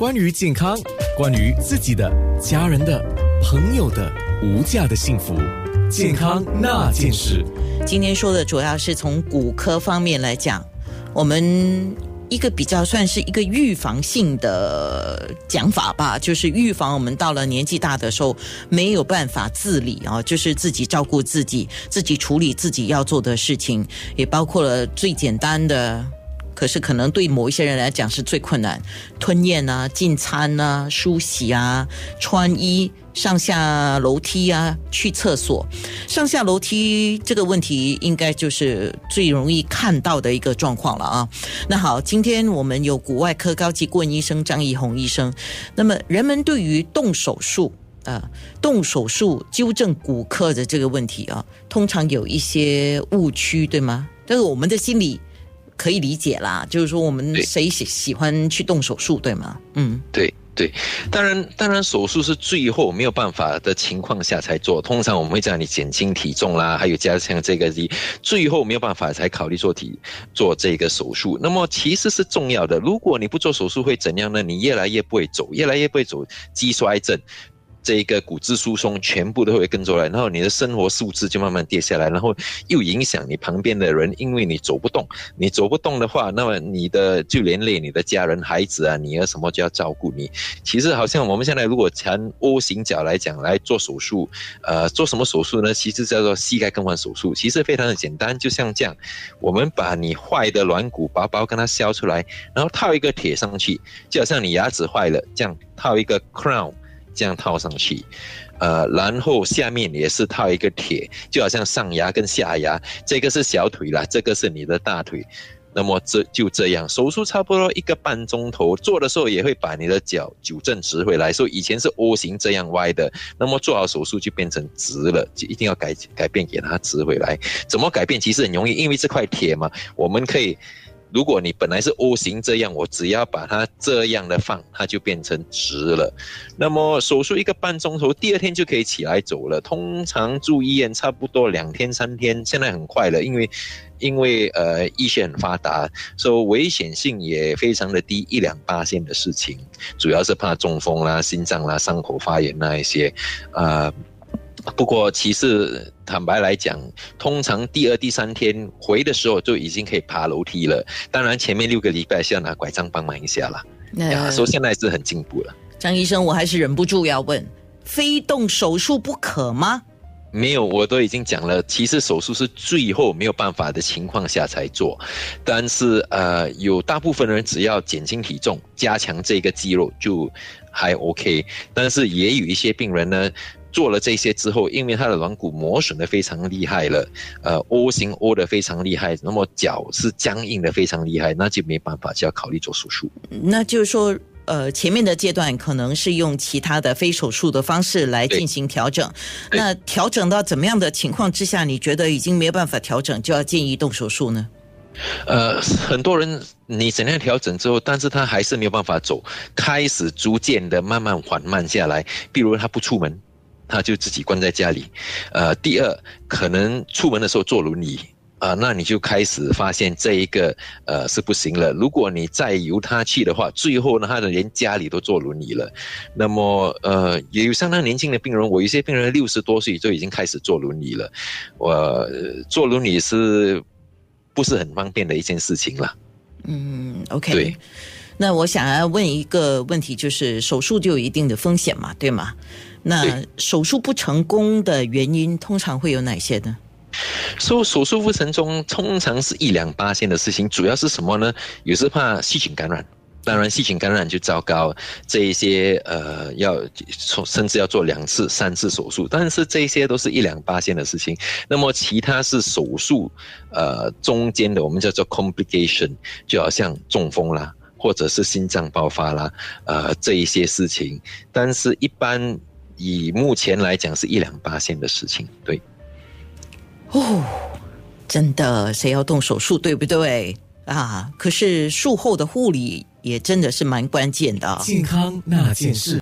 关于健康，关于自己的、家人的、朋友的无价的幸福，健康那件事。今天说的主要是从骨科方面来讲，我们一个比较算是一个预防性的讲法吧，就是预防我们到了年纪大的时候没有办法自理啊，就是自己照顾自己，自己处理自己要做的事情，也包括了最简单的。可是可能对某一些人来讲是最困难，吞咽啊、进餐啊、梳洗啊、穿衣、上下楼梯啊、去厕所。上下楼梯这个问题，应该就是最容易看到的一个状况了啊。那好，今天我们有骨外科高级顾问医生张义红医生。那么，人们对于动手术啊、动手术纠正骨科的这个问题啊，通常有一些误区，对吗？但是我们的心理。可以理解啦，就是说我们对谁喜喜欢去动手术，对吗？嗯，对对，当然当然手术是最后没有办法的情况下才做，通常我们会叫你减轻体重啦，还有加强这个力，最后没有办法才考虑做体做这个手术。那么其实是重要的，如果你不做手术会怎样呢？你越来越不会走，越来越不会走，肌衰症。这个骨质疏松全部都会跟着来，然后你的生活素质就慢慢跌下来，然后又影响你旁边的人，因为你走不动，你走不动的话，那么你的就连累你的家人、孩子啊、女儿什么就要照顾你。其实好像我们现在如果从 O 型脚来讲来做手术，呃，做什么手术呢？其实叫做膝盖更换手术，其实非常的简单，就像这样，我们把你坏的软骨薄薄跟它削出来，然后套一个铁上去，就好像你牙齿坏了这样套一个 crown。这样套上去，呃，然后下面也是套一个铁，就好像上牙跟下牙，这个是小腿啦，这个是你的大腿。那么这就这样，手术差不多一个半钟头，做的时候也会把你的脚纠正直回来。所以以前是 O 型这样歪的，那么做好手术就变成直了，就一定要改改变给它直回来。怎么改变？其实很容易，因为这块铁嘛，我们可以。如果你本来是 O 型这样，我只要把它这样的放，它就变成直了。那么手术一个半钟头，第二天就可以起来走了。通常住医院差不多两天三天，现在很快了，因为因为呃医学很发达，所以危险性也非常的低，一两八线的事情，主要是怕中风啦、心脏啦、伤口发炎那一些，呃。不过，其实坦白来讲，通常第二、第三天回的时候就已经可以爬楼梯了。当然，前面六个礼拜是要拿拐杖帮忙一下啦。呀，所以现在是很进步了。张医生，我还是忍不住要问：非动手术不可吗？没有，我都已经讲了。其实手术是最后没有办法的情况下才做，但是呃，有大部分人只要减轻体重、加强这个肌肉就还 OK。但是也有一些病人呢。做了这些之后，因为他的软骨磨损的非常厉害了，呃，O 型 O 的非常厉害，那么脚是僵硬的非常厉害，那就没办法，就要考虑做手术。那就是说，呃，前面的阶段可能是用其他的非手术的方式来进行调整。那调整到怎么样的情况之下，你觉得已经没有办法调整，就要建议动手术呢？呃，很多人你怎样调整之后，但是他还是没有办法走，开始逐渐的慢慢缓慢下来，比如他不出门。他就自己关在家里，呃，第二可能出门的时候坐轮椅啊，那你就开始发现这一个呃是不行了。如果你再由他去的话，最后呢，他的连家里都坐轮椅了。那么呃，也有相当年轻的病人，我有些病人六十多岁就已经开始坐轮椅了。我坐轮椅是不是很方便的一件事情了？嗯，OK。对。那我想要问一个问题，就是手术就有一定的风险嘛，对吗？那手术不成功的原因通常会有哪些呢？说手术不成功，通常是一两八线的事情，主要是什么呢？有时怕细菌感染，当然细菌感染就糟糕，这一些呃要甚至要做两次、三次手术，但是这些都是一两八线的事情。那么其他是手术呃中间的，我们叫做 complication，就好像中风啦。或者是心脏爆发啦，呃，这一些事情，但是一般以目前来讲是一两八线的事情，对。哦，真的，谁要动手术，对不对啊？可是术后的护理也真的是蛮关键的。健康那件事。